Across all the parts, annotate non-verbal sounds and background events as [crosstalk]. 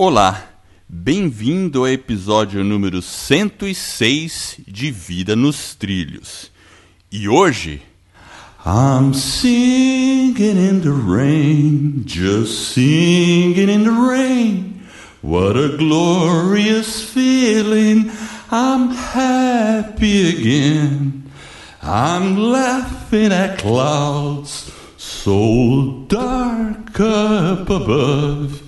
Olá, bem-vindo ao episódio número 106 de Vida nos Trilhos. E hoje. I'm singing in the rain, just singing in the rain. What a glorious feeling, I'm happy again. I'm laughing at clouds so dark up above.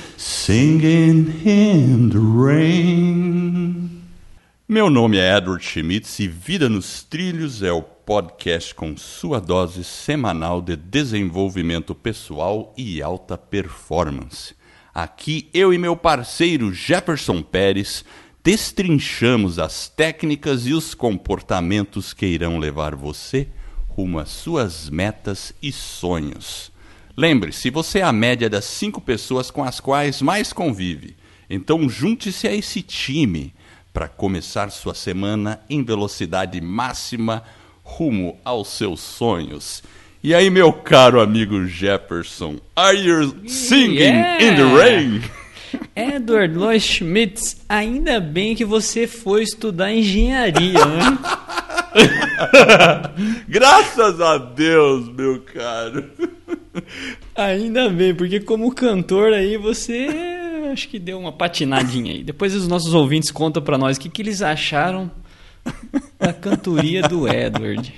singing in the rain. Meu nome é Edward Schmitz e Vida nos Trilhos é o podcast com sua dose semanal de desenvolvimento pessoal e alta performance. Aqui eu e meu parceiro Jefferson Pérez destrinchamos as técnicas e os comportamentos que irão levar você rumo às suas metas e sonhos. Lembre-se, você é a média das cinco pessoas com as quais mais convive. Então junte-se a esse time para começar sua semana em velocidade máxima rumo aos seus sonhos. E aí, meu caro amigo Jefferson, are you singing yeah. in the rain? [laughs] Edward Schmitz, ainda bem que você foi estudar engenharia, né? [laughs] Graças a Deus, meu caro. [laughs] Ainda bem, porque como cantor aí você acho que deu uma patinadinha aí. Depois os nossos ouvintes contam para nós o que, que eles acharam da cantoria do Edward.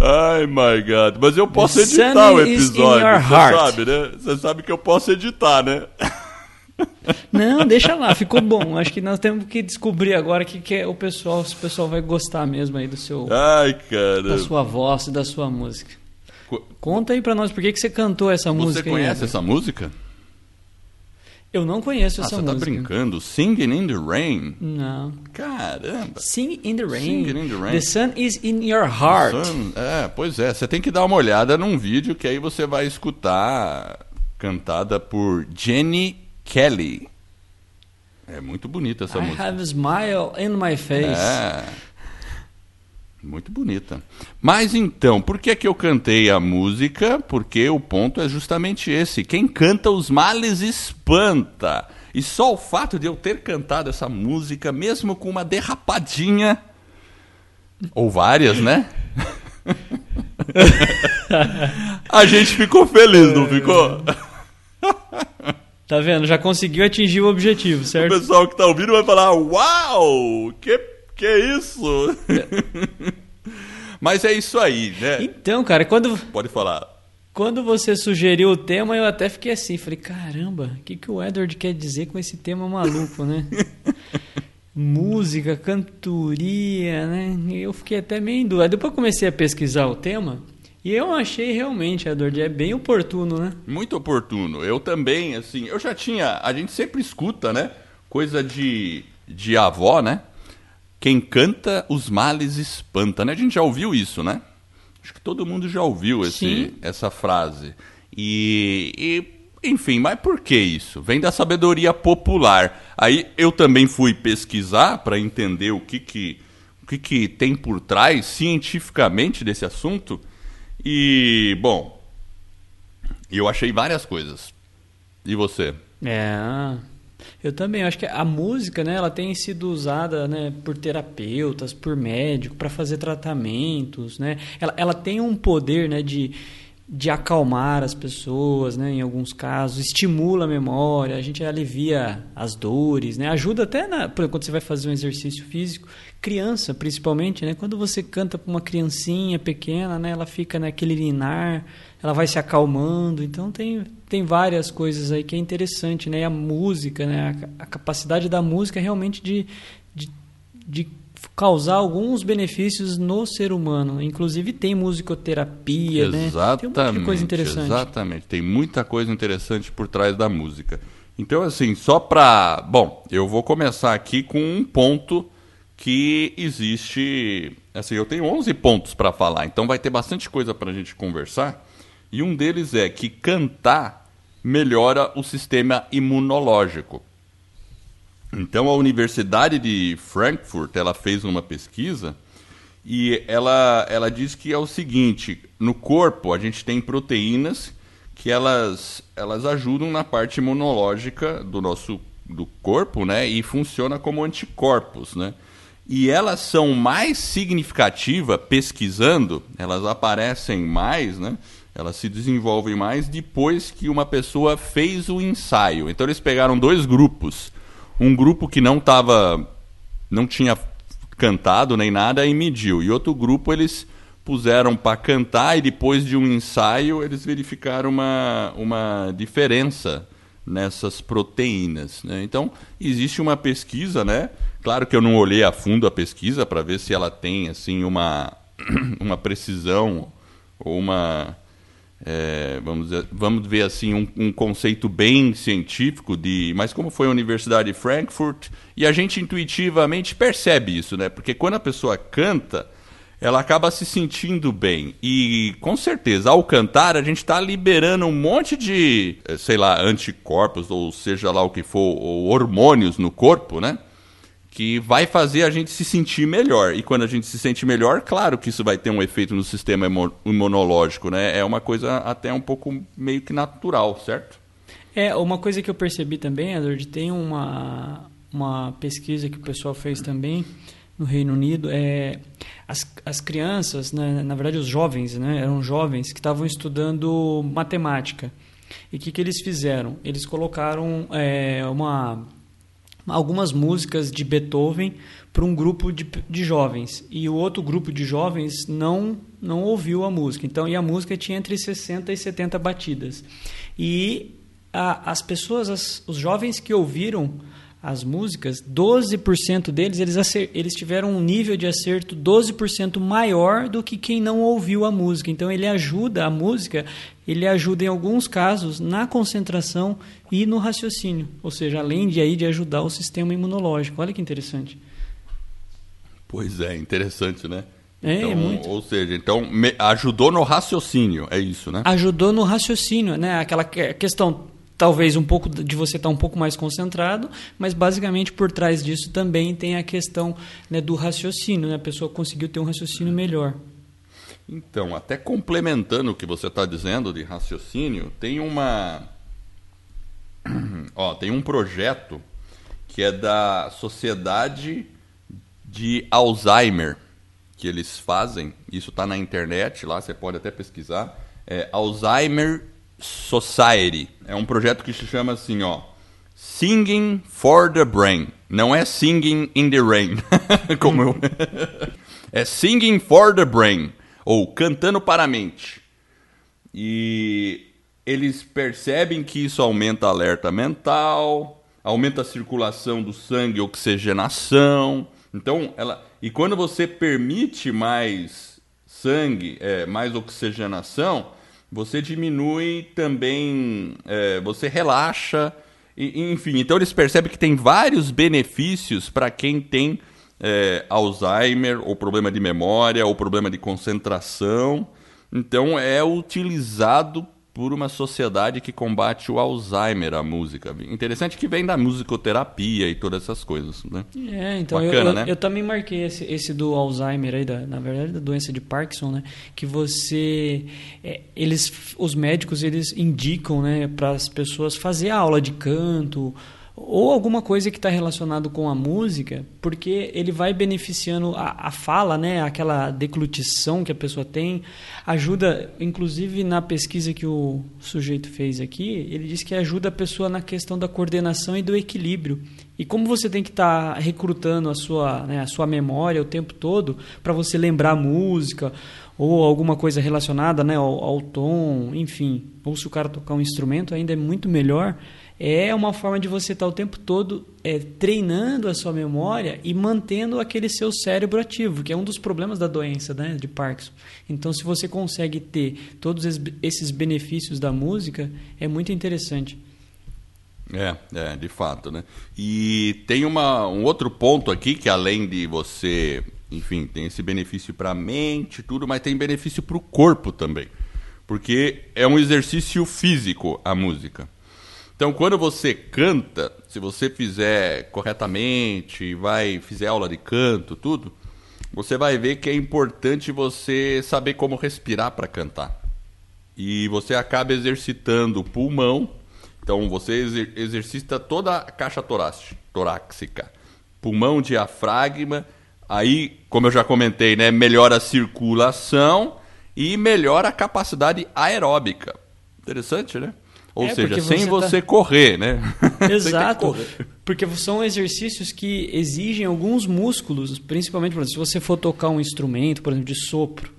Ai, my God. Mas eu posso editar o episódio, você sabe, né? Você sabe que eu posso editar, né? Não, deixa lá, ficou bom. Acho que nós temos que descobrir agora que, que é o pessoal, se o pessoal vai gostar mesmo aí do seu Ai, cara. da sua voz e da sua música. Conta aí pra nós por que, que você cantou essa você música. Você conhece aí, essa música? Eu não conheço ah, essa música. Você tá brincando? Singing in the Rain? Não. Caramba. Sing in the Rain. Singing in the Rain. The sun is in your heart. Sun, é, pois é. Você tem que dar uma olhada num vídeo que aí você vai escutar cantada por Jenny Kelly. É muito bonita essa I música. I have a smile in my face. É. Muito bonita. Mas então, por que, que eu cantei a música? Porque o ponto é justamente esse. Quem canta os males espanta. E só o fato de eu ter cantado essa música, mesmo com uma derrapadinha, ou várias, né? [laughs] a gente ficou feliz, não ficou? Tá vendo? Já conseguiu atingir o objetivo, certo? O pessoal que tá ouvindo vai falar: Uau! Que que isso? [laughs] Mas é isso aí, né? Então, cara, quando. Pode falar. Quando você sugeriu o tema, eu até fiquei assim, falei, caramba, o que, que o Edward quer dizer com esse tema maluco, né? [laughs] Música, cantoria, né? Eu fiquei até meio em dúvida. Depois comecei a pesquisar o tema e eu achei realmente, Edward, é bem oportuno, né? Muito oportuno. Eu também, assim, eu já tinha. A gente sempre escuta, né? Coisa de, de avó, né? Quem canta os males espanta, né? A gente já ouviu isso, né? Acho que todo mundo já ouviu esse, essa frase. E, e, enfim, mas por que isso? Vem da sabedoria popular. Aí eu também fui pesquisar para entender o que que, o que que tem por trás cientificamente desse assunto. E, bom, eu achei várias coisas. E você? É, eu também acho que a música, né, ela tem sido usada, né, por terapeutas, por médicos, para fazer tratamentos, né? Ela, ela tem um poder, né, de, de acalmar as pessoas, né, em alguns casos, estimula a memória, a gente alivia as dores, né? Ajuda até na, por exemplo, quando você vai fazer um exercício físico, criança, principalmente, né? Quando você canta para uma criancinha pequena, né, ela fica naquele linar, ela vai se acalmando, então tem tem várias coisas aí que é interessante, né? E a música, né? A, a capacidade da música realmente de, de, de, causar alguns benefícios no ser humano. Inclusive tem musicoterapia, exatamente, né? Tem muita coisa interessante. Exatamente. Tem muita coisa interessante por trás da música. Então, assim, só para. Bom, eu vou começar aqui com um ponto que existe. Assim, eu tenho 11 pontos para falar, então vai ter bastante coisa para a gente conversar. E um deles é que cantar melhora o sistema imunológico. Então, a Universidade de Frankfurt ela fez uma pesquisa e ela, ela diz que é o seguinte: no corpo a gente tem proteínas que elas, elas ajudam na parte imunológica do nosso do corpo, né? E funciona como anticorpos, né? E elas são mais significativas pesquisando, elas aparecem mais, né? Elas se desenvolvem mais depois que uma pessoa fez o ensaio. Então eles pegaram dois grupos, um grupo que não tava, não tinha cantado nem nada e mediu, e outro grupo eles puseram para cantar e depois de um ensaio eles verificaram uma, uma diferença nessas proteínas. Né? Então, existe uma pesquisa, né? Claro que eu não olhei a fundo a pesquisa para ver se ela tem assim uma, [clears throat] uma precisão ou uma. É, vamos, vamos ver assim um, um, conceito bem científico de mas como foi a Universidade de Frankfurt e a gente intuitivamente percebe isso né porque quando a pessoa canta ela acaba se sentindo bem. E com certeza, ao cantar, a gente está liberando um monte de, eh, sei lá, anticorpos, ou seja lá o que for, ou hormônios no corpo, né? Que vai fazer a gente se sentir melhor. E quando a gente se sente melhor, claro que isso vai ter um efeito no sistema imunológico, né? É uma coisa até um pouco meio que natural, certo? É, uma coisa que eu percebi também, Edward, tem uma, uma pesquisa que o pessoal fez também no Reino Unido, é, as, as crianças, né, na verdade os jovens, né, eram jovens que estavam estudando matemática. E o que, que eles fizeram? Eles colocaram é, uma, algumas músicas de Beethoven para um grupo de, de jovens. E o outro grupo de jovens não, não ouviu a música. Então, e a música tinha entre 60 e 70 batidas. E a, as pessoas, as, os jovens que ouviram as músicas, 12% deles eles, eles tiveram um nível de acerto 12% maior do que quem não ouviu a música. Então ele ajuda a música, ele ajuda em alguns casos na concentração e no raciocínio, ou seja, além de aí de ajudar o sistema imunológico. Olha que interessante. Pois é, interessante, né? É, então, é muito. Ou seja, então me, ajudou no raciocínio, é isso, né? Ajudou no raciocínio, né? Aquela questão talvez um pouco de você estar um pouco mais concentrado, mas basicamente por trás disso também tem a questão né, do raciocínio, né? a pessoa conseguiu ter um raciocínio melhor. Então, até complementando o que você está dizendo de raciocínio, tem uma, [clears throat] ó, tem um projeto que é da Sociedade de Alzheimer que eles fazem. Isso está na internet, lá você pode até pesquisar. É Alzheimer Society. É um projeto que se chama assim, ó. Singing for the Brain. Não é Singing in the Rain. [laughs] Como eu... [laughs] é Singing for the Brain. Ou Cantando para a Mente. E eles percebem que isso aumenta a alerta mental, aumenta a circulação do sangue, oxigenação. Então, ela. E quando você permite mais sangue, é, mais oxigenação, você diminui também, é, você relaxa, e, enfim. Então eles percebem que tem vários benefícios para quem tem é, Alzheimer, ou problema de memória, ou problema de concentração. Então é utilizado por uma sociedade que combate o Alzheimer, a música. Interessante que vem da musicoterapia e todas essas coisas, né? É, então Bacana, eu, eu, né? eu também marquei esse, esse do Alzheimer aí, da, na verdade, da doença de Parkinson, né? Que você, é, eles, os médicos, eles indicam, né, para as pessoas fazer aula de canto ou alguma coisa que está relacionado com a música, porque ele vai beneficiando a, a, fala, né, aquela declutição que a pessoa tem, ajuda, inclusive na pesquisa que o sujeito fez aqui, ele diz que ajuda a pessoa na questão da coordenação e do equilíbrio. E como você tem que estar tá recrutando a sua, né, a sua memória o tempo todo para você lembrar música ou alguma coisa relacionada né, ao, ao tom, enfim, ou se o cara tocar um instrumento ainda é muito melhor é uma forma de você estar o tempo todo é, treinando a sua memória e mantendo aquele seu cérebro ativo, que é um dos problemas da doença né, de Parkinson. Então, se você consegue ter todos esses benefícios da música, é muito interessante. É, é, de fato, né? E tem uma, um outro ponto aqui que além de você, enfim, tem esse benefício para a mente, tudo, mas tem benefício para o corpo também, porque é um exercício físico a música. Então, quando você canta, se você fizer corretamente, vai fizer aula de canto, tudo, você vai ver que é importante você saber como respirar para cantar. E você acaba exercitando o pulmão. Então, você exercita toda a caixa torácica, pulmão, diafragma. Aí, como eu já comentei, né, melhora a circulação e melhora a capacidade aeróbica. Interessante, né? Ou é, seja, sem você, tá... correr, né? [laughs] Exato. correr. Porque são exercícios que exigem alguns músculos, principalmente, por exemplo, se você for tocar um instrumento, por exemplo, de sopro,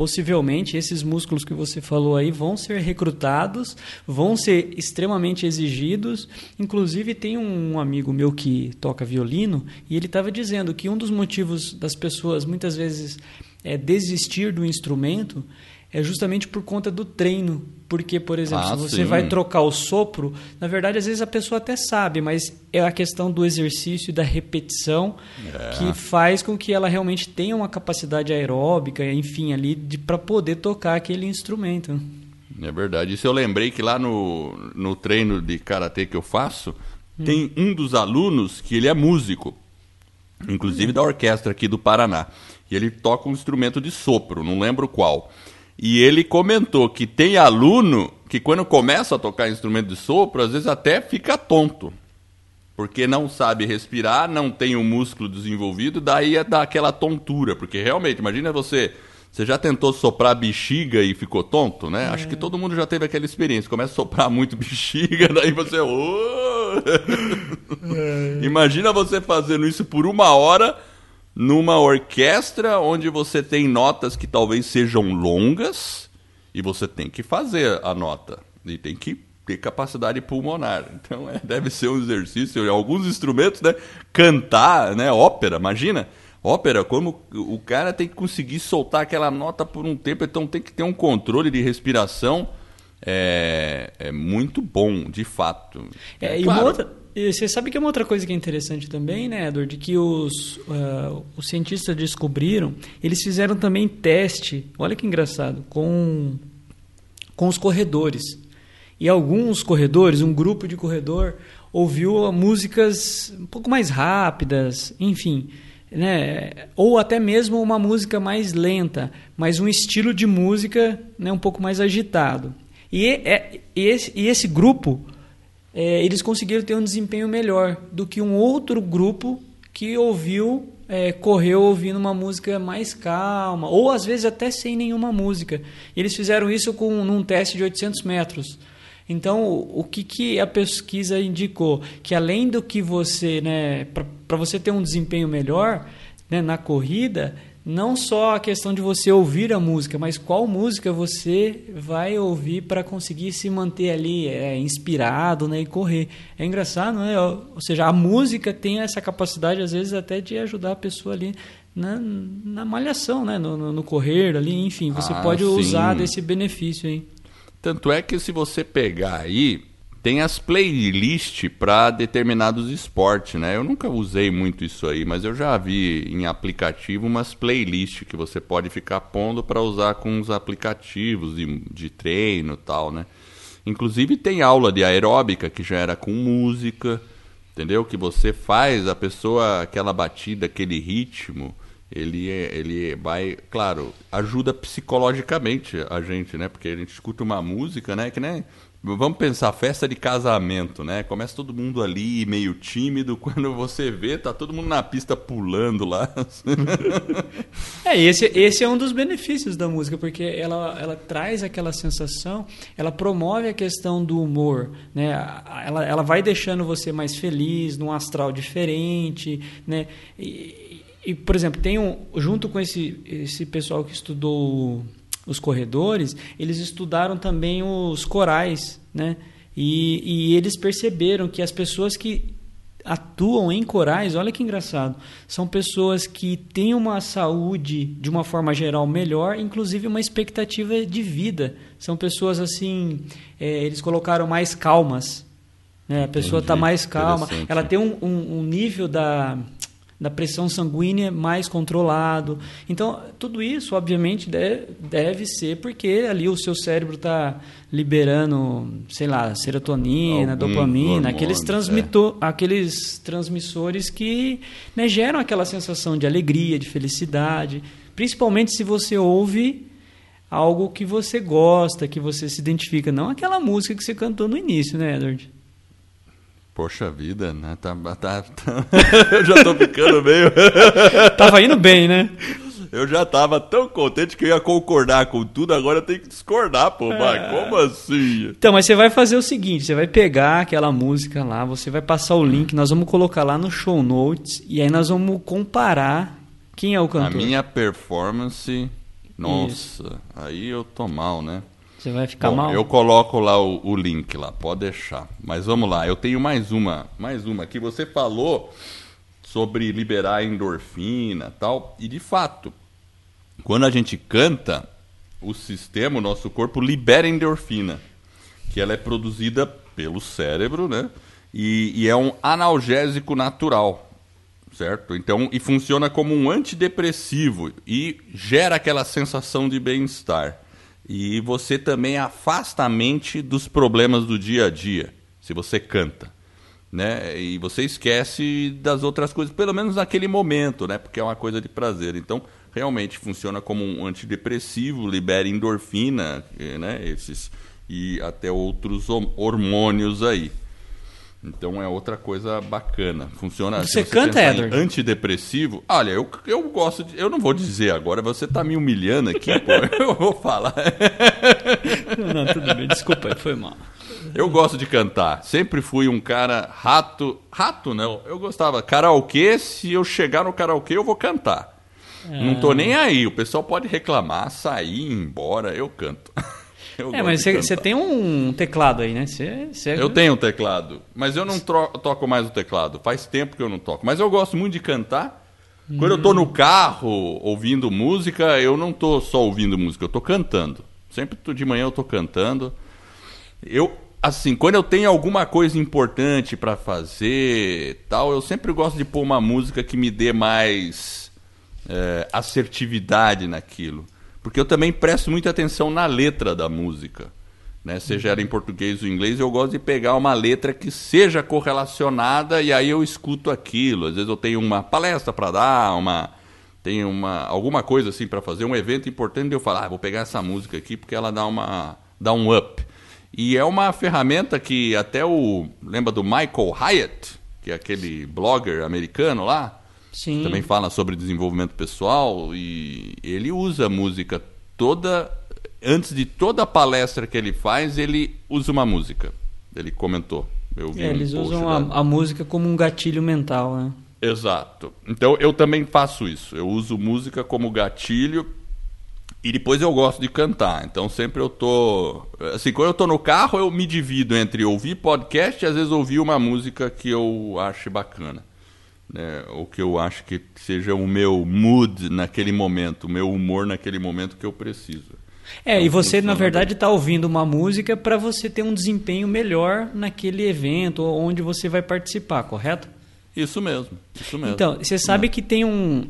possivelmente esses músculos que você falou aí vão ser recrutados, vão ser extremamente exigidos. Inclusive, tem um amigo meu que toca violino e ele estava dizendo que um dos motivos das pessoas muitas vezes é desistir do instrumento é justamente por conta do treino. Porque, por exemplo, ah, se você sim. vai trocar o sopro, na verdade, às vezes a pessoa até sabe, mas é a questão do exercício e da repetição é. que faz com que ela realmente tenha uma capacidade aeróbica, enfim, ali, para poder tocar aquele instrumento. É verdade. Isso eu lembrei que lá no, no treino de karatê que eu faço, hum. tem um dos alunos que ele é músico, inclusive hum. da orquestra aqui do Paraná. E ele toca um instrumento de sopro, não lembro qual. E ele comentou que tem aluno que quando começa a tocar instrumento de sopro, às vezes até fica tonto. Porque não sabe respirar, não tem o músculo desenvolvido, daí é dá aquela tontura. Porque realmente, imagina você. Você já tentou soprar bexiga e ficou tonto, né? É. Acho que todo mundo já teve aquela experiência. Começa a soprar muito [laughs] bexiga, daí você. Oh! [laughs] É. Imagina você fazendo isso por uma hora numa orquestra onde você tem notas que talvez sejam longas e você tem que fazer a nota e tem que ter capacidade pulmonar. [laughs] Então é, deve ser um exercício. Alguns instrumentos, né? Cantar, né? Ópera, imagina. Ópera, como o cara tem que conseguir soltar aquela nota por um tempo, então tem que ter um controle de respiração. É, é muito bom, de fato. É, é claro, outra, e você sabe que é uma outra coisa que é interessante também, né, Edward, que os, uh, os cientistas descobriram, eles fizeram também teste, olha que engraçado, com, com os corredores. E alguns corredores, um grupo de corredor, ouviu músicas um pouco mais rápidas, enfim, né? ou até mesmo uma música mais lenta, mas um estilo de música né, um pouco mais agitado. E, é, e, esse, e esse grupo é, eles conseguiram ter um desempenho melhor do que um outro grupo que ouviu, é, correu ouvindo uma música mais calma, ou às vezes até sem nenhuma música. Eles fizeram isso com num teste de 800 metros. Então, o que, que a pesquisa indicou? Que além do que você, né, para você ter um desempenho melhor né, na corrida, não só a questão de você ouvir a música, mas qual música você vai ouvir para conseguir se manter ali é, inspirado né, e correr. É engraçado, né? Ou seja, a música tem essa capacidade, às vezes, até de ajudar a pessoa ali na, na malhação, né? no, no, no correr ali, enfim. Você ah, pode sim. usar desse benefício aí. Tanto é que se você pegar aí, tem as playlists para determinados esportes, né? Eu nunca usei muito isso aí, mas eu já vi em aplicativo umas playlists que você pode ficar pondo para usar com os aplicativos de, de treino e tal, né? Inclusive tem aula de aeróbica que já era com música, entendeu? Que você faz a pessoa, aquela batida, aquele ritmo, ele, ele vai, claro, ajuda psicologicamente a gente, né? Porque a gente escuta uma música, né? Que nem Vamos pensar, festa de casamento, né? Começa todo mundo ali meio tímido, [laughs] quando você vê, tá todo mundo na pista pulando lá. [laughs] é, esse, esse é um dos benefícios da música, porque ela, ela traz aquela sensação, ela promove a questão do humor, né? Ela, ela vai deixando você mais feliz, num astral diferente, né? E, e por exemplo, tem um, junto com esse, esse pessoal que estudou os corredores, eles estudaram também os corais, né? E, e eles perceberam que as pessoas que atuam em corais, olha que engraçado, são pessoas que têm uma saúde de uma forma geral melhor, inclusive uma expectativa de vida. São pessoas assim, é, eles colocaram mais calmas, Né? A pessoa está mais calma, ela tem um, um- um nível da, da pressão sanguínea mais controlado. Então, tudo isso, obviamente, deve, deve ser porque ali o seu cérebro está liberando, sei lá, serotonina, Alguns dopamina, hormônios, aqueles, é. transmitor, aqueles transmissores que né, geram aquela sensação de alegria, de felicidade. Principalmente se você ouve algo que você gosta, que você se identifica. Não aquela música que você cantou no início, né, Edward? Poxa vida, né? Tá, tá, tá- [laughs] Eu já tô ficando meio. [laughs] Tava indo bem, né? Eu já tava tão contente que eu ia concordar com tudo, agora eu tenho que discordar, pô. Mas como assim? Então, mas você vai fazer o seguinte: você vai pegar aquela música lá, você vai passar o link, nós vamos colocar lá no show notes e aí nós vamos comparar quem é o A cantor. minha performance. Nossa, aí eu tô mal, né? Você vai ficar Bom, mal. eu coloco lá o, o link lá, pode deixar. Mas vamos lá, eu tenho mais uma, mais uma que você falou sobre liberar endorfina, tal, e de fato, quando a gente canta, o sistema, o nosso corpo libera endorfina, que ela é produzida pelo cérebro, né? E, e é um analgésico natural certo? Então, e funciona como um antidepressivo e gera aquela sensação de bem-estar. E você também afasta a mente dos problemas do dia a dia, se você canta, né? E você esquece das outras coisas, pelo menos naquele momento, né? Porque é uma coisa de prazer. Então, realmente funciona como um antidepressivo, libera endorfina, eh, né? Esses e até outros hormônios aí. Então é outra coisa bacana. Funciona. Você se canta, Edward? Antidepressivo. Olha, eu, eu gosto de. Eu não vou dizer agora, você tá me humilhando aqui, pô. [laughs] Eu vou falar. Não, tudo bem, desculpa, foi mal. Eu gosto de cantar. Sempre fui um cara rato. Rato não. Eu gostava. Karaokê, se eu chegar no karaokê, eu vou cantar. Não tô nem aí. O pessoal pode reclamar, sair, ir embora. Eu canto. [laughs] Eu É, mas você, tem um teclado aí, né? Você, você... Eu tenho um teclado, mas eu não toco mais o teclado. Faz tempo que eu não toco. Mas eu gosto muito de cantar. Quando eu tô no carro ouvindo música, eu não tô só ouvindo música, eu tô cantando. Sempre de manhã eu tô cantando. Eu, assim, quando eu tenho alguma coisa importante pra fazer, tal, eu sempre gosto de pôr uma música que me dê mais é, assertividade naquilo. Porque eu também presto muita atenção na letra da música. Né? Seja ela em português ou inglês, eu gosto de pegar uma letra que seja correlacionada e aí eu escuto aquilo. Às vezes eu tenho uma palestra para dar, uma tenho uma alguma coisa assim para fazer, um evento importante, e eu falo, ah, vou pegar essa música aqui porque ela dá uma dá um up. E é uma ferramenta que até o lembra do Michael Hyatt, que é aquele blogger americano lá, Sim. também fala sobre desenvolvimento pessoal e ele usa a música toda antes de toda a palestra que ele faz ele usa uma música. Ele comentou. Eu vi É, um eles usam a, a música como um gatilho mental, né? exato. Então eu também faço isso. Eu uso música como gatilho e depois eu gosto de cantar. Então sempre eu tô assim quando eu tô no carro eu me divido entre ouvir podcast e às vezes ouvir uma música que eu ache bacana né, o que eu acho que seja o meu mood naquele momento, o meu humor naquele momento que eu preciso. É, e Então, você, na verdade, está ouvindo uma música para você ter um desempenho melhor naquele evento onde você vai participar, correto? Isso mesmo, isso mesmo. Então, você sabe que tem um,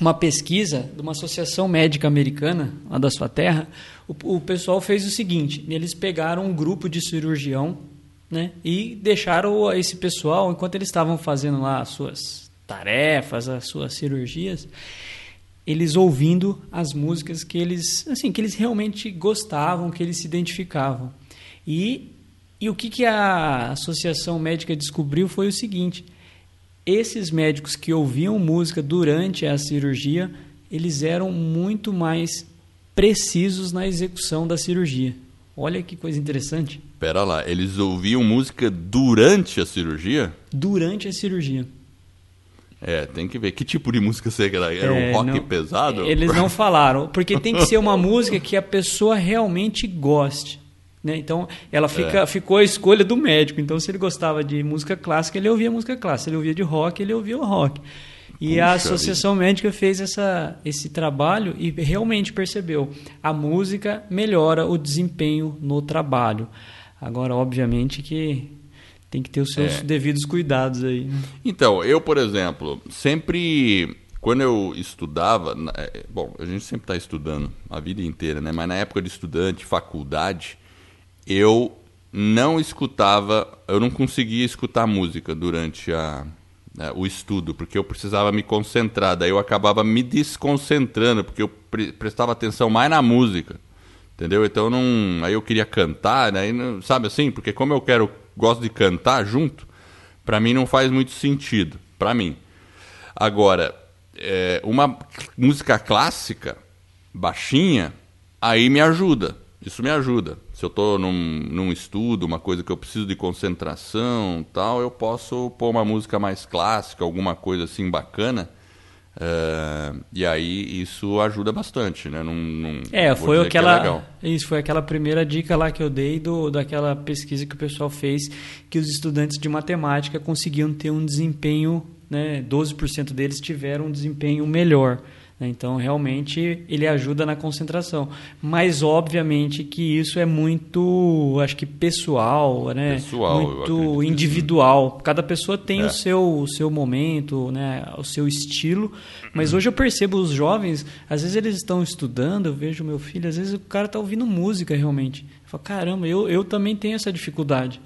uma pesquisa de uma associação médica americana, lá da sua terra, o, o pessoal fez o seguinte, eles pegaram um grupo de cirurgião né, e deixaram esse pessoal, enquanto eles estavam fazendo lá as suas tarefas, as suas cirurgias, eles ouvindo as músicas que eles, assim, que eles realmente gostavam, que eles se identificavam. E, e o que, que a Associação Médica descobriu foi o seguinte: esses médicos que ouviam música durante a cirurgia, eles eram muito mais precisos na execução da cirurgia. Olha que coisa interessante. Pera lá, eles ouviam música durante a cirurgia? Durante a cirurgia. É, tem que ver. Que tipo de música será? Era um É, rock não- pesado? Eles não [laughs] falaram, porque tem que ser uma música que a pessoa realmente goste. Né? Então, ela fica, É. ficou a escolha do médico. Então, se ele gostava de música clássica, ele ouvia música clássica. Se ele ouvia de rock, ele ouvia o rock. E a Puxa Associação Médica fez essa, esse trabalho e realmente percebeu. A música melhora o desempenho no trabalho. Agora, obviamente que tem que ter os seus É. devidos cuidados aí. né? Então, eu, por exemplo, sempre. Quando eu estudava. é, Bom, a gente sempre está estudando a vida inteira, né? Mas na época de estudante, faculdade, eu não escutava. Eu não conseguia escutar música durante a, né, o estudo, porque eu precisava me concentrar. Daí eu acabava me desconcentrando, porque eu pre- prestava atenção mais na música. Entendeu? Então não. Aí eu queria cantar, daí, não- sabe assim? Porque como eu quero, gosto de cantar junto, pra mim não faz muito sentido. Pra mim. Agora, é, uma música clássica, baixinha, aí me ajuda. Isso me ajuda. Se eu estou num, num estudo, uma coisa que eu preciso de concentração tal, eu posso pôr uma música mais clássica, alguma coisa assim bacana. é, e aí isso ajuda bastante, né? Não, não- É, foi é aquela. legal. isso foi aquela primeira dica lá que eu dei do, daquela pesquisa que o pessoal fez que os estudantes de matemática conseguiam ter um desempenho, né? 12% deles tiveram um desempenho melhor. Né? Então, realmente, ele ajuda na concentração. Mas, obviamente, que isso é muito, acho que pessoal, né? Pessoal, muito sim. individual. Cada pessoa tem É. o seu, o seu momento, né, o seu estilo. Mas hoje eu percebo os jovens, às vezes eles estão estudando, eu vejo meu filho, às vezes o cara está ouvindo música realmente. Eu falo, caramba, eu, eu também tenho essa dificuldade.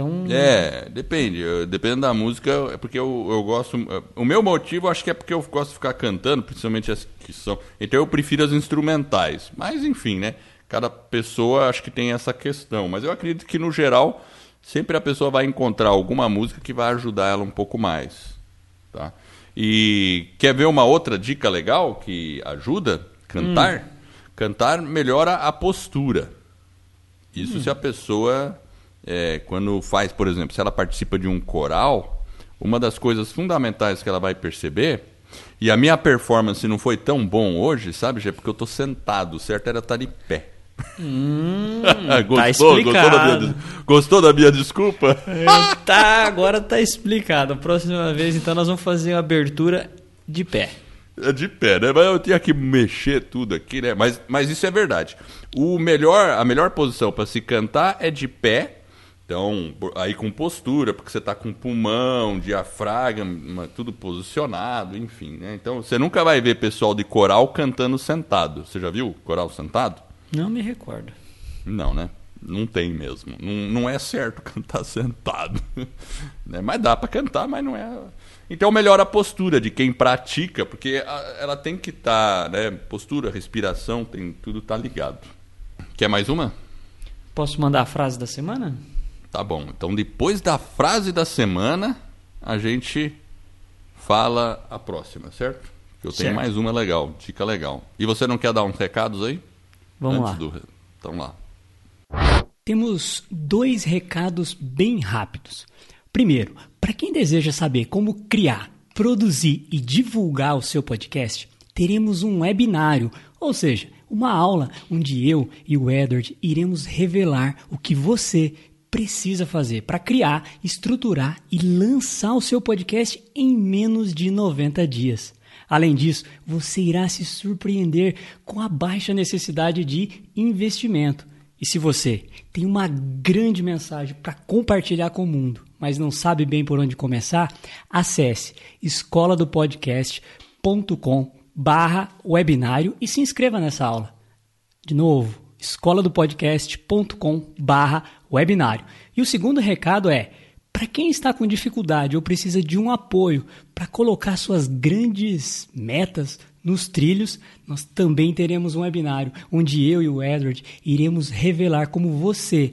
Então, É, depende. Eu- Dependendo da música, é porque eu, eu gosto. O meu motivo acho que é porque eu gosto de ficar cantando, principalmente as que são. Então eu prefiro as instrumentais. Mas enfim, né? Cada pessoa acho que tem essa questão. Mas eu acredito que no geral, sempre a pessoa vai encontrar alguma música que vai ajudar ela um pouco mais. Tá? E quer ver uma outra dica legal que ajuda? Cantar? Cantar melhora a postura. Isso se a pessoa, é, quando faz, por exemplo, se ela participa de um coral, uma das coisas fundamentais que ela vai perceber, e a minha performance não foi tão bom hoje, sabe, Gê? Porque eu tô sentado, o certo era estar de pé. hum, [laughs] gostou, tá gostou, da minha, gostou da minha desculpa? Tá, agora tá explicado. A próxima vez, então, nós vamos fazer a abertura de pé. É de pé, né? Mas eu tinha que mexer tudo aqui, né? Mas, mas isso é verdade. O melhor, a melhor posição para se cantar é de pé. Então, aí com postura, porque você tá com pulmão, diafragma, tudo posicionado, enfim, né? Então, você nunca vai ver pessoal de coral cantando sentado. Você já viu coral sentado? Não me recordo. Não, né? Não tem mesmo. Não, não é certo [laughs] cantar sentado. [laughs] né? Mas dá pra cantar, mas não é. Então melhora a postura de quem pratica, porque ela tem que estar, né? Postura, respiração, tem tudo tá ligado. Quer mais uma? Posso mandar a frase da semana? Tá bom. Então depois da frase da semana, a gente fala a próxima, certo? Eu tenho Certo. mais uma legal, dica legal. E você não quer dar uns recados aí? Vamos Antes lá. Do... Então lá. Temos dois recados bem rápidos. Primeiro, para quem deseja saber como criar, produzir e divulgar o seu podcast, teremos um webinário, ou seja, uma aula onde eu e o Edward iremos revelar o que você precisa fazer para criar, estruturar e lançar o seu podcast em menos de 90 dias. Além disso, você irá se surpreender com a baixa necessidade de investimento. E se você tem uma grande mensagem para compartilhar com o mundo, mas não sabe bem por onde começar, acesse escoladopodcast.com barra webinário e se inscreva nessa aula. De novo, escoladopodcast.com barra webinário. E o segundo recado é, para quem está com dificuldade ou precisa de um apoio para colocar suas grandes metas nos trilhos, nós também teremos um webinário onde eu e o Edward iremos revelar como você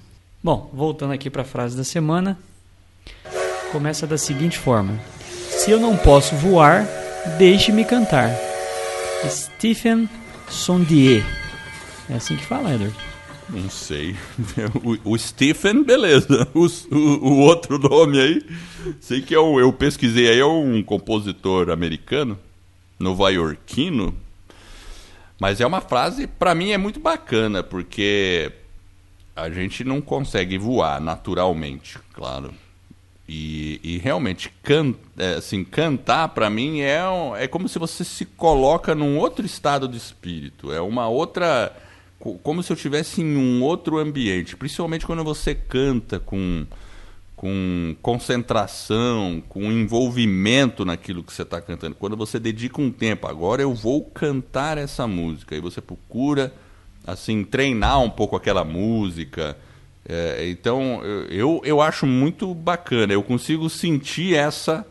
Bom, voltando aqui para a frase da semana, começa da seguinte forma: Se eu não posso voar, deixe-me cantar. Stephen Sondier. É assim que fala, Edward? Não sei. [laughs] O, o Stephen, beleza. O, o, o, outro nome aí, sei que é um, eu pesquisei aí, é um compositor americano, nova-iorquino. Mas é uma frase, para mim, é muito bacana, porque a gente não consegue voar naturalmente, claro. E, e realmente, can, é, assim, cantar para mim é, é como se você se coloca num outro estado de espírito. É uma outra. Como se eu estivesse em um outro ambiente. Principalmente quando você canta com, com concentração, com envolvimento naquilo que você está cantando. Quando você dedica um tempo, agora eu vou cantar essa música. E você procura assim treinar um pouco aquela música é, então, eu, eu acho muito bacana. Eu consigo sentir essa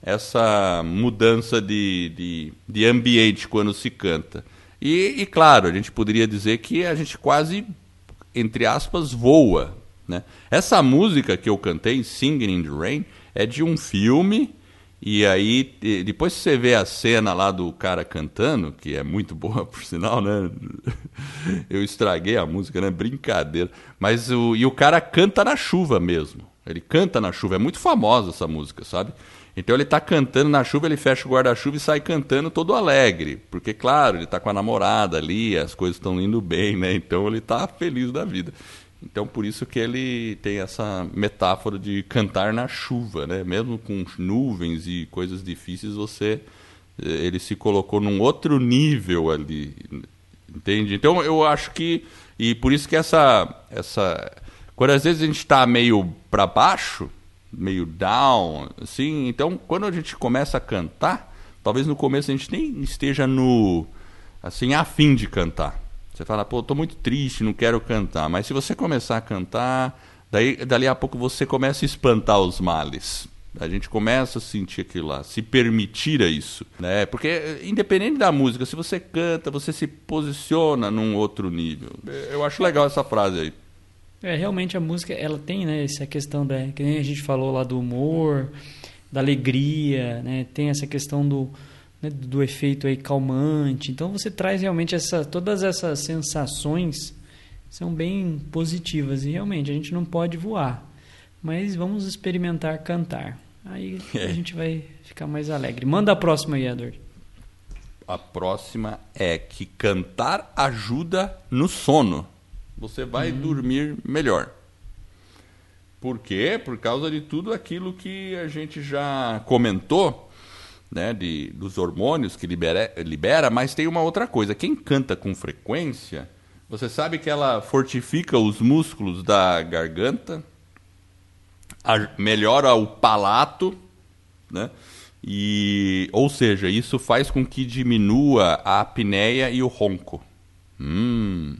essa mudança de, de, de ambiente quando se canta. E, e, claro, a gente poderia dizer que a gente quase, entre aspas, voa. Né? Essa música que eu cantei, Singing in the Rain, é de um filme e aí, depois que você vê a cena lá do cara cantando, que é muito boa, [laughs] por sinal, né? Eu estraguei a música, né? Brincadeira. Mas o, e o cara canta na chuva mesmo. Ele canta na chuva. É muito famosa essa música, sabe? Então ele tá cantando na chuva, ele fecha o guarda-chuva e sai cantando todo alegre. Porque, claro, ele tá com a namorada ali, as coisas estão indo bem, né? Então ele tá feliz da vida. Então por isso que ele tem essa metáfora de cantar na chuva, né? Mesmo com nuvens e coisas difíceis, você eh, ele se colocou num outro nível ali, entende? Então eu acho que e por isso que essa essa quando às vezes a gente está meio para baixo, meio down, assim, então quando a gente começa a cantar, talvez no começo a gente nem esteja no assim afim de cantar você fala, pô, tô muito triste, não quero cantar. Mas se você começar a cantar, daí dali a pouco você começa a espantar os males. A gente começa a sentir aquilo lá, se permitir isso, né? Porque independente da música, se você canta, você se posiciona num outro nível. Eu acho legal essa frase aí. É, realmente a música, ela tem, né, essa questão da, que nem a gente falou lá do humor, da alegria, né? Tem essa questão do né, do efeito aí calmante. Então você traz realmente essa, todas essas sensações são bem positivas e realmente a gente não pode voar, mas vamos experimentar cantar. Aí é. a gente vai ficar mais alegre. Manda a próxima aí, Edward. A próxima é que cantar ajuda no sono. Você vai hum. dormir melhor. Por quê? Por causa de tudo aquilo que a gente já comentou né, de, dos hormônios que libera, libera, mas tem uma outra coisa. Quem canta com frequência, você sabe que ela fortifica os músculos da garganta, a, melhora o palato, né? E, ou seja, isso faz com que diminua a apneia e o ronco. Hum,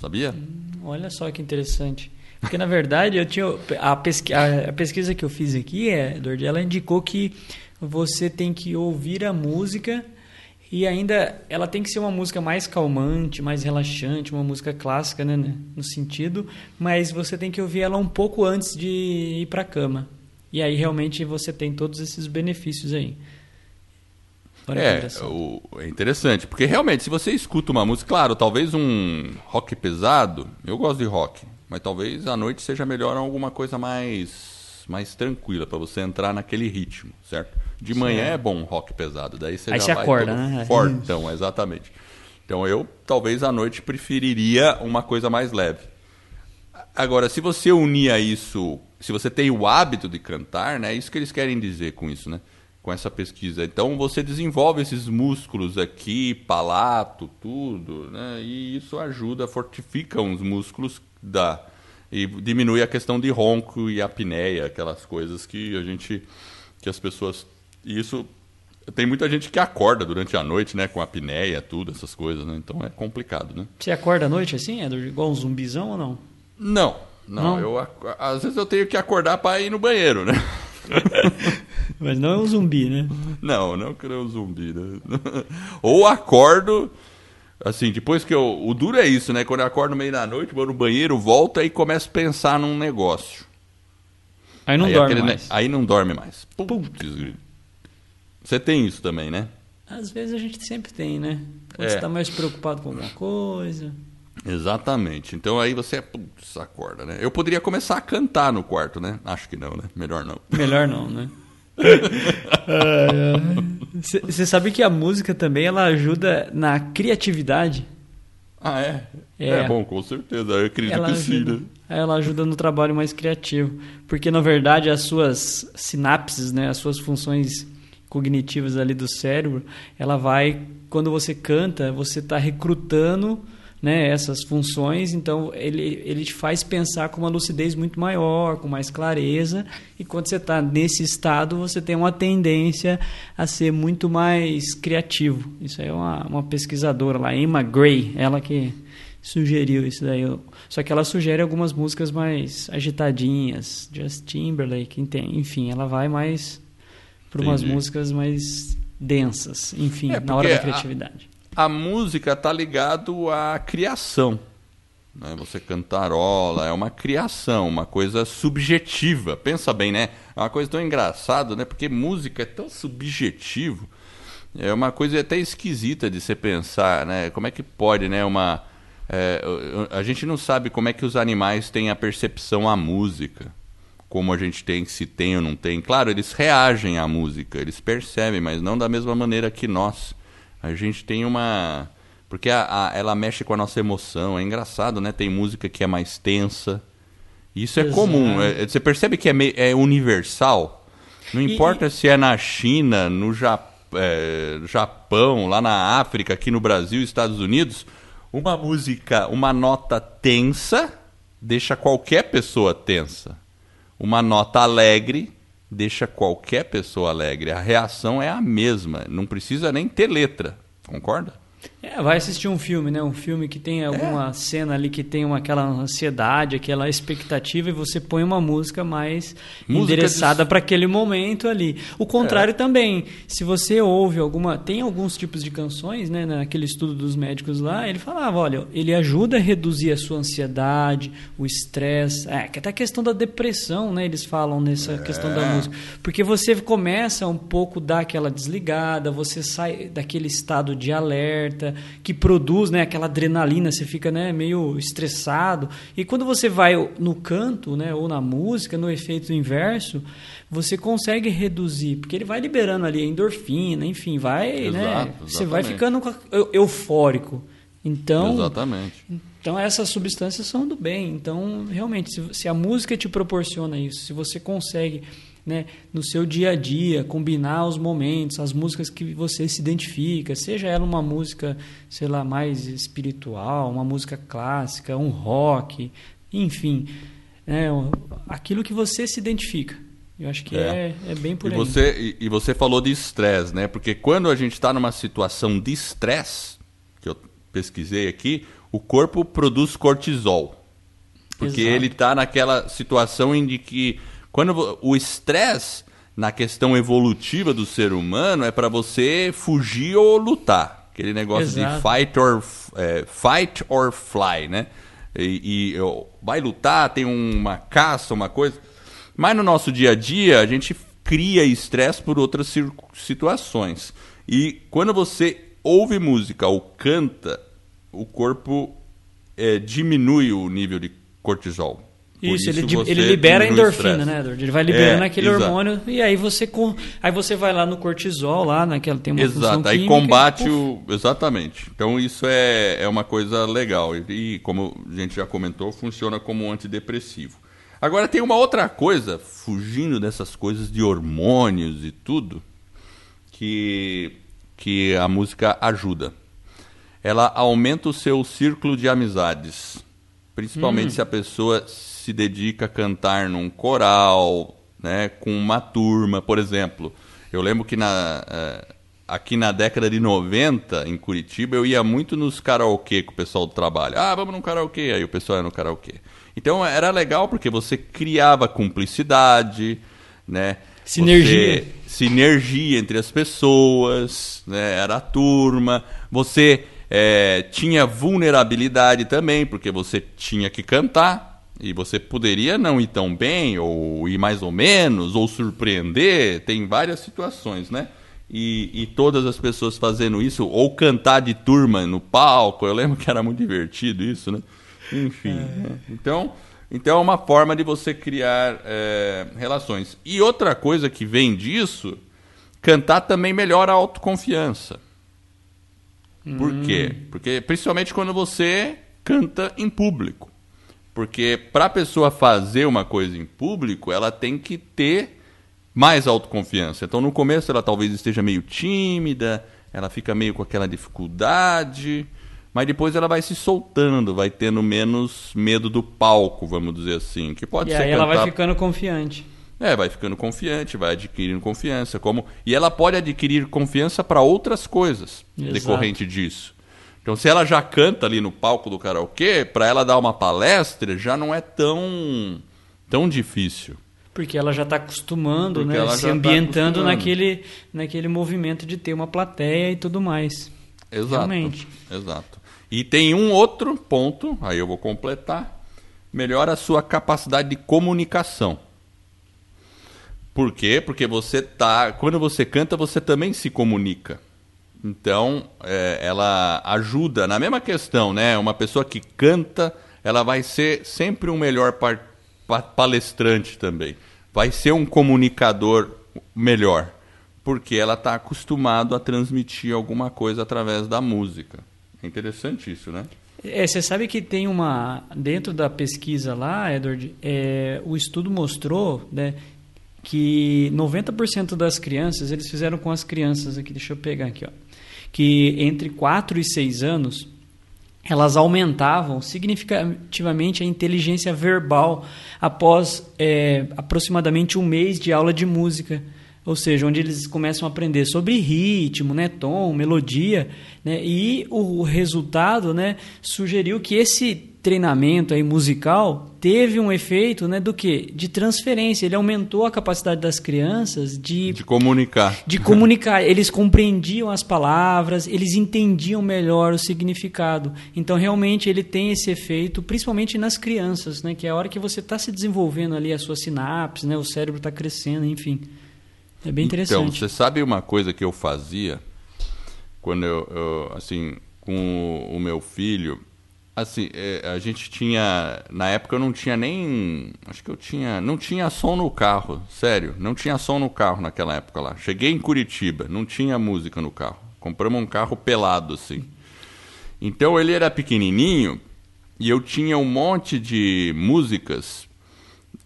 sabia? Hum, olha só que interessante. Porque na verdade eu tinha a, pesqui, a, pesquisa que eu fiz aqui, é, Edward, ela indicou que você tem que ouvir a música e ainda ela tem que ser uma música mais calmante, mais relaxante, uma música clássica, né, né no sentido, mas você tem que ouvir ela um pouco antes de ir para a cama. E aí realmente você tem todos esses benefícios aí. é, o, é interessante, porque realmente, se você escuta uma música, claro, talvez um rock pesado, eu gosto de rock, mas talvez à noite seja melhor alguma coisa mais mais tranquila para você entrar naquele ritmo, certo? De manhã Sim. é bom rock pesado, daí você Aí já você vai acorda, né? fortão, exatamente. Então eu talvez à noite preferiria uma coisa mais leve. Agora, se você unir a isso, se você tem o hábito de cantar, né? É isso que eles querem dizer com isso, né? Com essa pesquisa. Então você desenvolve esses músculos aqui, palato, tudo, né? E isso ajuda, fortifica os músculos da e diminui a questão de ronco e apneia, aquelas coisas que a gente que as pessoas e isso tem muita gente que acorda durante a noite, né, com apneia, tudo, essas coisas, né? Então é complicado, né? Você acorda à noite assim, é igual um zumbizão ou não? Não, não, não? eu às vezes eu tenho que acordar para ir no banheiro, né? [laughs] Mas não é um zumbi, né? Não, não que é um zumbi, né? [laughs] Ou acordo assim, depois que eu. O duro é isso, né? Quando eu acordo no meio da noite, vou no banheiro, volto e começo a pensar num negócio. Aí não aí dorme aquele, mais. Aí não dorme mais. Putz, você tem isso também, né? Às vezes a gente sempre tem, né? Quando é. você está mais preocupado com alguma coisa. Exatamente. Então aí você, putz, acorda, né? Eu poderia começar a cantar no quarto, né? Acho que não, né? Melhor não. Melhor não, né? [laughs] Você sabe que a música também ela ajuda na criatividade? Ah, é? É, é bom, com certeza. Eu acredito ela que ajuda, sim, né? Ela ajuda no trabalho mais criativo. Porque, na verdade, as suas sinapses, né, as suas funções cognitivas ali do cérebro, ela vai, quando você canta, você está recrutando né, essas funções, então ele, ele te faz pensar com uma lucidez muito maior, com mais clareza, e quando você está nesse estado, você tem uma tendência a ser muito mais criativo. Isso aí é uma, uma pesquisadora lá, Emma Gray, ela que sugeriu isso daí. Só que ela sugere algumas músicas mais agitadinhas, Just Timberlake, enfim, ela vai mais para umas músicas mais densas, enfim, é na hora da criatividade a música está ligado à criação. Né? Você cantarola, é uma criação, uma coisa subjetiva. Pensa bem, né? É uma coisa tão engraçada, né? Porque música é tão subjetivo. É uma coisa até esquisita de se pensar, né? Como é que pode, né? Uma, é, a gente não sabe como é que os animais têm a percepção à música. Como a gente tem, se tem ou não tem. Claro, eles reagem à música, eles percebem, mas não da mesma maneira que nós. A gente tem uma. Porque a, a, ela mexe com a nossa emoção. É engraçado, né? Tem música que é mais tensa. Isso é Exato. comum. É, você percebe que é, meio, é universal? Não importa e... se é na China, no é, Japão, lá na África, aqui no Brasil, Estados Unidos. Uma música, uma nota tensa deixa qualquer pessoa tensa. Uma nota alegre deixa qualquer pessoa alegre. A reação é a mesma, não precisa nem ter letra, concorda? É, vai assistir um filme, né? Um filme que tem alguma é. cena ali que tem uma, aquela ansiedade, aquela expectativa e você põe uma música mais música endereçada de... para aquele momento ali. O contrário é. também, se você ouve alguma, tem alguns tipos de canções, né? Naquele estudo dos médicos lá, ele falava, olha, ele ajuda a reduzir a sua ansiedade, o estresse, é, até a questão da depressão, né? Eles falam nessa é. questão da música, porque você começa um pouco dar aquela desligada, você sai daquele estado de alerta que produz né, aquela adrenalina, você fica né, meio estressado. E quando você vai no canto, né, ou na música, no efeito inverso, você consegue reduzir, porque ele vai liberando ali a endorfina, enfim, vai, Exato, né, você vai ficando eufórico. Então, exatamente. Então essas substâncias são do bem. Então, realmente, se, se a música te proporciona isso, se você consegue né, no seu dia a dia, combinar os momentos, as músicas que você se identifica, seja ela uma música, sei lá, mais espiritual, uma música clássica, um rock, enfim, né, aquilo que você se identifica. Eu acho que é, é, é bem por e aí. Você, e, e você falou de estresse, né? Porque quando a gente está numa situação de estresse, que eu pesquisei aqui, o corpo produz cortisol. Porque Exato. ele está naquela situação em que quando o estresse na questão evolutiva do ser humano é para você fugir ou lutar. Aquele negócio Exato. de fight or, é, fight or fly, né? E, e vai lutar, tem uma caça, uma coisa. Mas no nosso dia a dia, a gente cria estresse por outras situações. E quando você ouve música ou canta, o corpo é, diminui o nível de cortisol. Isso, isso, ele, ele libera a endorfina, né, Edward? Ele vai liberando é, aquele exato. hormônio e aí você aí você vai lá no cortisol, lá naquela tem uma Exato, aí combate e, o exatamente. Então isso é, é uma coisa legal e, e como a gente já comentou, funciona como um antidepressivo. Agora tem uma outra coisa, fugindo dessas coisas de hormônios e tudo, que que a música ajuda. Ela aumenta o seu círculo de amizades, principalmente hum. se a pessoa se dedica a cantar num coral, né, com uma turma, por exemplo. Eu lembro que na, uh, aqui na década de 90, em Curitiba, eu ia muito nos karaokê com o pessoal do trabalho. Ah, vamos num karaokê. Aí o pessoal ia no karaokê. Então era legal porque você criava cumplicidade, né? Sinergia. Você, sinergia entre as pessoas, né? Era a turma. Você é, tinha vulnerabilidade também, porque você tinha que cantar. E você poderia não ir tão bem, ou ir mais ou menos, ou surpreender. Tem várias situações, né? e, e, todas as pessoas fazendo isso, ou cantar de turma no palco. Eu lembro que era muito divertido isso, né? Enfim. É. Né? Então, então é uma forma de você criar é, relações. E outra coisa que vem disso, cantar também melhora a autoconfiança. Por hum. quê? Porque principalmente quando você canta em público. Porque para a pessoa fazer uma coisa em público, ela tem que ter mais autoconfiança. Então, no começo, ela talvez esteja meio tímida, ela fica meio com aquela dificuldade, mas depois ela vai se soltando, vai tendo menos medo do palco, vamos dizer assim. Que pode e ser aí cantar... ela vai ficando confiante. É, vai ficando confiante, vai adquirindo confiança. como E ela pode adquirir confiança para outras coisas Exato. decorrente disso. Então, se ela já canta ali no palco do karaokê, para ela dar uma palestra já não é tão, tão difícil. Porque ela já está acostumando, Porque né? Se tá ambientando tá naquele, naquele movimento de ter uma plateia e tudo mais. Exato. Realmente. Exato. E tem um outro ponto, aí eu vou completar. Melhora a sua capacidade de comunicação. Por quê? Porque você tá. Quando você canta, você também se comunica. Então, é, ela ajuda na mesma questão, né? Uma pessoa que canta, ela vai ser sempre um melhor palestrante também vai ser um comunicador melhor, porque ela está acostumado a transmitir alguma coisa através da música. É interessante isso, né? É, você sabe que tem uma dentro da pesquisa lá, Edward, é, o estudo mostrou, né, que 90% das crianças, eles fizeram com as crianças aqui, deixa eu pegar aqui, ó, que entre 4 e 6 anos elas aumentavam significativamente a inteligência verbal após é, aproximadamente um mês de aula de música. Ou seja, onde eles começam a aprender sobre ritmo, né, tom, melodia, né, e o resultado né, sugeriu que esse treinamento aí musical teve um efeito né, do que? De transferência. Ele aumentou a capacidade das crianças de... De comunicar. De comunicar. [laughs] Eles compreendiam as palavras, eles entendiam melhor o significado. Então, realmente, ele tem esse efeito, principalmente nas crianças, né, que é a hora que você está se desenvolvendo ali a sua sinapse, né, o cérebro está crescendo, enfim. É bem interessante. Então, você sabe uma coisa que eu fazia quando eu, eu assim, com o meu filho Assim, é, a gente tinha. Na época eu não tinha nem. Acho que eu tinha. Não tinha som no carro, sério. Não tinha som no carro naquela época lá. Cheguei em Curitiba, não tinha música no carro. Compramos um carro pelado, assim. Então ele era pequenininho e eu tinha um monte de músicas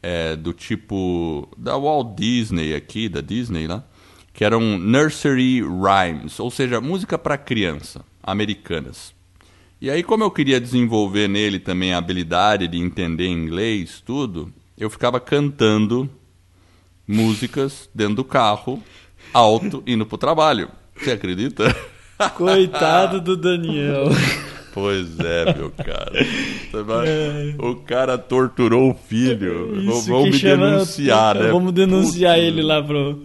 é, do tipo. da Walt Disney aqui, da Disney lá, que eram nursery rhymes, ou seja, música para criança, americanas. E aí, como eu queria desenvolver nele também a habilidade de entender inglês, tudo, eu ficava cantando músicas dentro do carro, alto, indo pro trabalho. Você acredita? Coitado do Daniel. [laughs] Pois é, meu cara. É. O cara torturou o filho. Isso vamos me chama... denunciar, né? Vamos denunciar Puta. ele lá pro.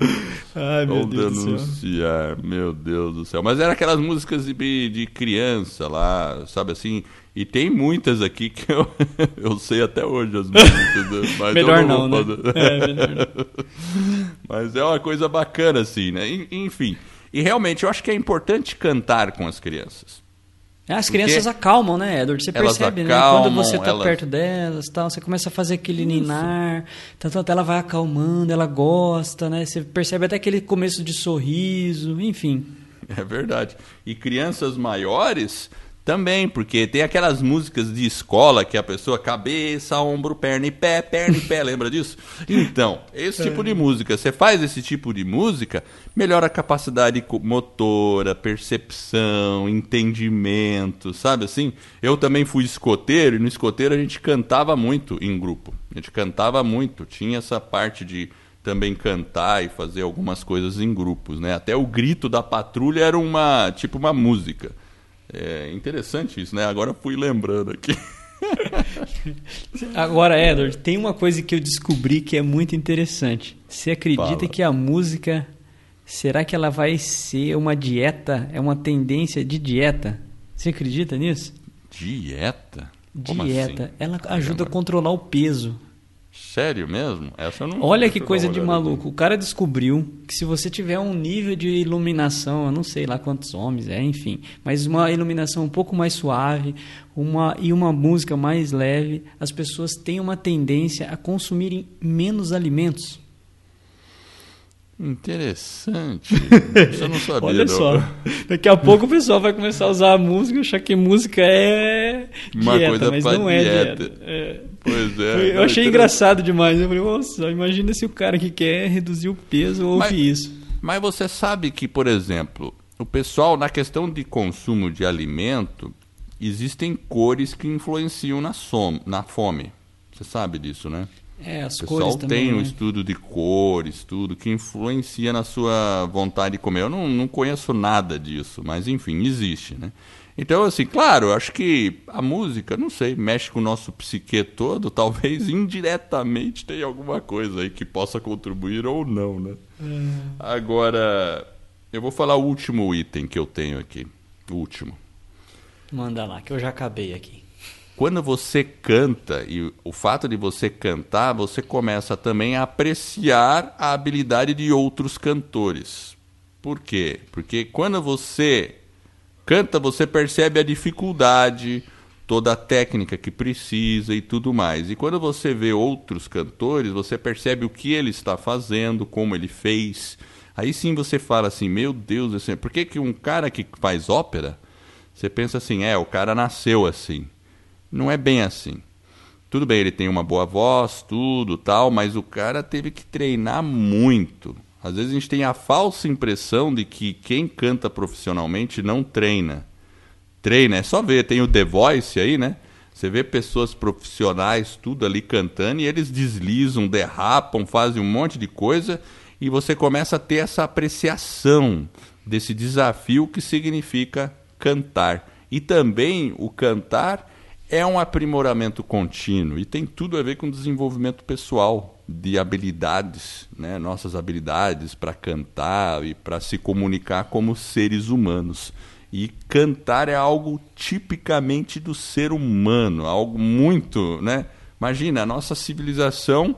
Ai, meu vamos Deus denunciar, do céu. meu Deus do céu. Mas era aquelas músicas de, de criança lá, sabe assim? E tem muitas aqui que eu, [laughs] eu sei até hoje as músicas. [laughs] Mas melhor não, não né? É, melhor não. [laughs] Mas é uma coisa bacana, assim, né? Enfim. E realmente eu acho que é importante cantar com as crianças. É, as crianças Porque acalmam, né, Edward? Você percebe, acalmam, né? Quando você está elas... perto delas, tal, você começa a fazer aquele Isso. ninar, tanto ela vai acalmando, ela gosta, né? Você percebe até aquele começo de sorriso, enfim. É verdade. E crianças maiores também, porque tem aquelas músicas de escola que a pessoa cabeça, ombro, perna e pé, perna e pé, lembra disso? Então, esse tipo de música, você faz esse tipo de música, melhora a capacidade motora, percepção, entendimento, sabe assim? Eu também fui escoteiro e no escoteiro a gente cantava muito em grupo. A gente cantava muito, tinha essa parte de também cantar e fazer algumas coisas em grupos, né? Até o grito da patrulha era uma, tipo uma música. É interessante isso, né? Agora fui lembrando aqui. [laughs] Agora, Edward, tem uma coisa que eu descobri que é muito interessante. Você acredita Fala. que a música, será que ela vai ser uma dieta? É uma tendência de dieta? Você acredita nisso? Dieta? Como dieta. Assim? Ela ajuda Caramba. a controlar o peso. Sério mesmo? Essa eu não Olha que coisa de maluco. O cara descobriu que se você tiver um nível de iluminação, eu não sei lá quantos ohms é, enfim, mas uma iluminação um pouco mais suave, uma e uma música mais leve, as pessoas têm uma tendência a consumirem menos alimentos. Interessante. Isso eu não [laughs] sabia. Olha só. Daqui a pouco o pessoal vai começar a usar a música achar que música é Uma dieta, coisa mas pra não é dieta. dieta. É. Pois é. Eu achei engraçado demais. Eu falei, nossa, imagina se o cara que quer reduzir o peso ouve Mas- isso. Mas você sabe que, por exemplo, o pessoal, na questão de consumo de alimento, existem cores que influenciam na, som, na fome. Você sabe disso, né? É, as O pessoal cores também. tem um né? estudo de cores, tudo, que influencia na sua vontade de comer. Eu não, não conheço nada disso, mas enfim, existe, né? Então, assim, claro, acho que a música, não sei, mexe com o nosso psique todo, [laughs] talvez indiretamente tenha alguma coisa aí que possa contribuir ou não, né? Agora, eu vou falar o último item que eu tenho aqui. O último. Manda lá, que eu já acabei aqui. Quando você canta, e o fato de você cantar, você começa também a apreciar a habilidade de outros cantores. Por quê? Porque quando você canta, você percebe a dificuldade, toda a técnica que precisa e tudo mais. E quando você vê outros cantores, você percebe o que ele está fazendo, como ele fez. Aí sim você fala assim: Meu Deus, por que, que um cara que faz ópera, você pensa assim, é, o cara nasceu assim. Não é bem assim. Tudo bem, ele tem uma boa voz, tudo tal, mas o cara teve que treinar muito. Às vezes a gente tem a falsa impressão de que quem canta profissionalmente não treina. Treina, é só ver, tem o The Voice aí, né? Você vê pessoas profissionais, tudo ali cantando, e eles deslizam, derrapam, fazem um monte de coisa, e você começa a ter essa apreciação desse desafio que significa cantar. E também o cantar é um aprimoramento contínuo e tem tudo a ver com desenvolvimento pessoal de habilidades, né? nossas habilidades para cantar e para se comunicar como seres humanos. E cantar é algo tipicamente do ser humano, algo muito, né? Imagina, a nossa civilização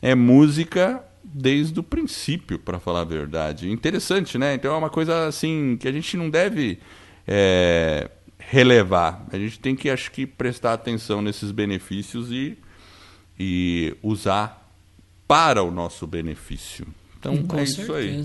é música desde o princípio, para falar a verdade. Interessante, né? Então é uma coisa assim que a gente não deve é, relevar. A gente tem que, acho que, prestar atenção nesses benefícios e, e usar para o nosso benefício. Então Com é isso aí.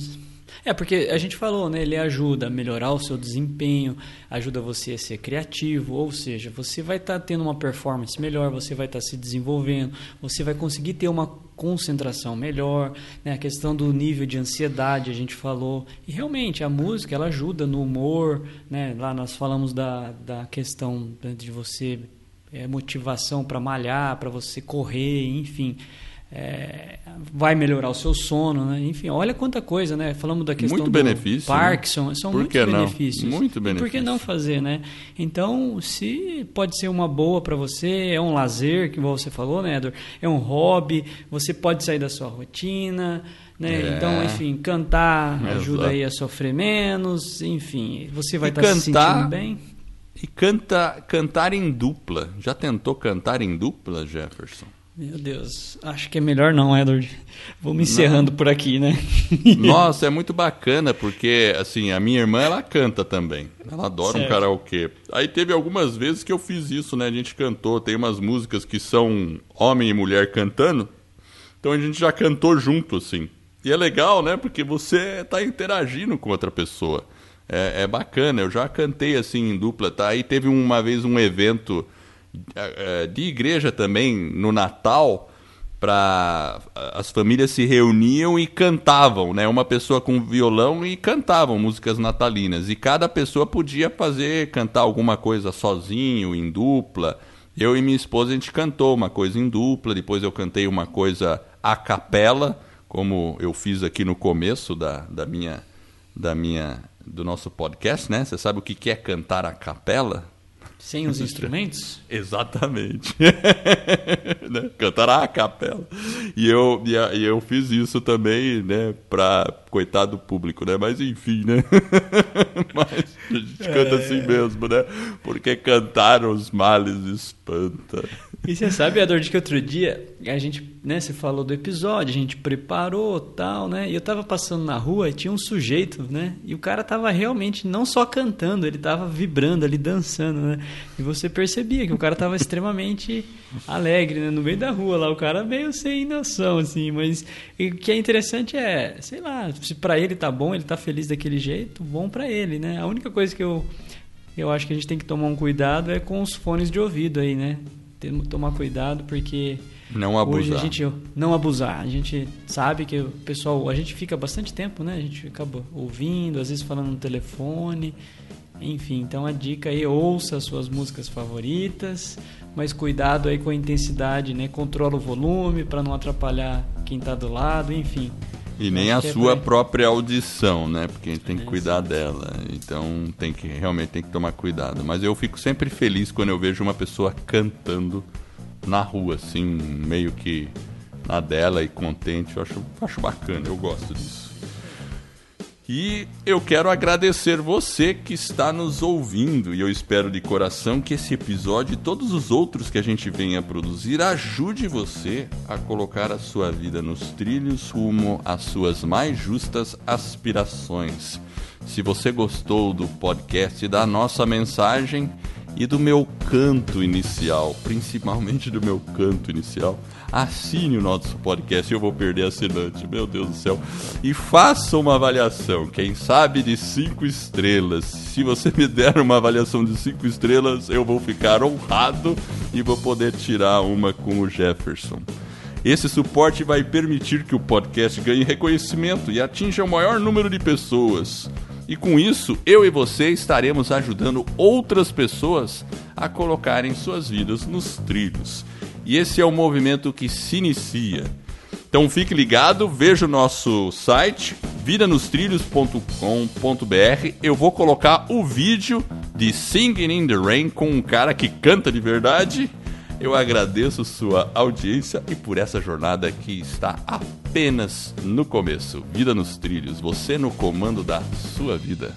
É, porque a gente falou, né? Ele ajuda a melhorar o seu desempenho, ajuda você a ser criativo, ou seja, você vai estar tendo uma performance melhor, você vai estar se desenvolvendo, você vai conseguir ter uma concentração melhor, né? A questão do nível de ansiedade, a gente falou. E realmente, a música, ela ajuda no humor, né? Lá nós falamos da, da questão de você, é, motivação para malhar, para você correr, enfim é, vai melhorar o seu sono, né? Enfim, olha quanta coisa, né? Falamos da questão Muito do benefício, né? Parkinson, são Por muitos que não? benefícios. Muito E por que benefício. não fazer, né? Então, se pode ser uma boa para você, é um lazer, que você falou, né, Edor? É um hobby, você pode sair da sua rotina, né? É. Então, enfim, cantar Exato. ajuda aí a sofrer menos, enfim, você vai E estar se cantar- sentindo bem. E canta, cantar em dupla. Já tentou cantar em dupla, Jefferson? Meu Deus, acho que é melhor não, Edward. Vou me encerrando por aqui, né? [laughs] Nossa, é muito bacana, porque assim, a minha irmã ela canta também. Ela adora um Certo. karaokê. Aí teve algumas vezes que eu fiz isso, né? A gente cantou, tem umas músicas que são homem e mulher cantando. Então a gente já cantou junto, assim. E é legal, né? Porque você está interagindo com outra pessoa. É, é bacana, eu já cantei assim em dupla, tá? Aí teve uma vez um evento de igreja também, no Natal, para as famílias se reuniam e cantavam, né? Uma pessoa com violão e cantavam músicas natalinas. E cada pessoa podia fazer, cantar alguma coisa sozinho, em dupla. Eu e minha esposa a gente cantou uma coisa em dupla, depois eu cantei uma coisa a capela, como eu fiz aqui no começo da, da minha da minha do nosso podcast, né? Você sabe o que que é cantar a capela? Sem os instrumentos? [laughs] Exatamente. [laughs] né? Cantar a capela. E eu, e, eu fiz isso também, né? Pra coitado do público, né? Mas enfim, né? [laughs] Mas a gente canta assim mesmo, né? Porque cantar os males espanta. E você sabe, de que outro dia a gente, né, você falou do episódio, a gente preparou tal, né? E eu tava passando na rua e tinha um sujeito, né? E o cara tava realmente não só cantando, ele tava vibrando ali, dançando, né? E você percebia que o cara tava extremamente alegre, né? No meio da rua lá, o cara meio sem noção, assim. Mas o que é interessante é, sei lá, se pra ele tá bom, ele tá feliz daquele jeito, bom pra ele, né? A única coisa que eu, eu acho que a gente tem que tomar um cuidado é com os fones de ouvido aí, né? Tomar cuidado porque não abusar. Hoje a gente não abusar. A gente sabe que o pessoal, a gente fica bastante tempo, né? A gente acaba ouvindo, às vezes falando no telefone. Enfim, então a dica aí ouça as suas músicas favoritas, mas cuidado aí com a intensidade, né? Controla o volume para não atrapalhar quem está do lado, enfim. E nem a é sua própria audição, né? Porque a gente tem que cuidar dela. Então tem que realmente tem que tomar cuidado. Mas eu fico sempre feliz quando eu vejo uma pessoa cantando na rua, assim, meio que na dela e contente. Eu acho, acho bacana, eu gosto disso. E eu quero agradecer você que está nos ouvindo e eu espero de coração que esse episódio e todos os outros que a gente venha produzir ajude você a colocar a sua vida nos trilhos rumo às suas mais justas aspirações. Se você gostou do podcast da nossa mensagem e do meu canto inicial, principalmente do meu canto inicial, assine o nosso podcast. Eu vou perder assinante, meu Deus do céu. E faça uma avaliação, quem sabe de cinco estrelas. Se você me der uma avaliação de cinco estrelas, eu vou ficar honrado e vou poder tirar uma com o Jefferson. Esse suporte vai permitir que o podcast ganhe reconhecimento e atinja o maior número de pessoas. E com isso, eu e você estaremos ajudando outras pessoas a colocarem suas vidas nos trilhos. E esse é o movimento que se inicia. Então fique ligado, veja o nosso site vidanostrilhos.com.br. Eu vou colocar o vídeo de Singing in the Rain com um cara que canta de verdade. Eu agradeço sua audiência e por essa jornada que está apenas no começo. Vida nos trilhos, você no comando da sua vida.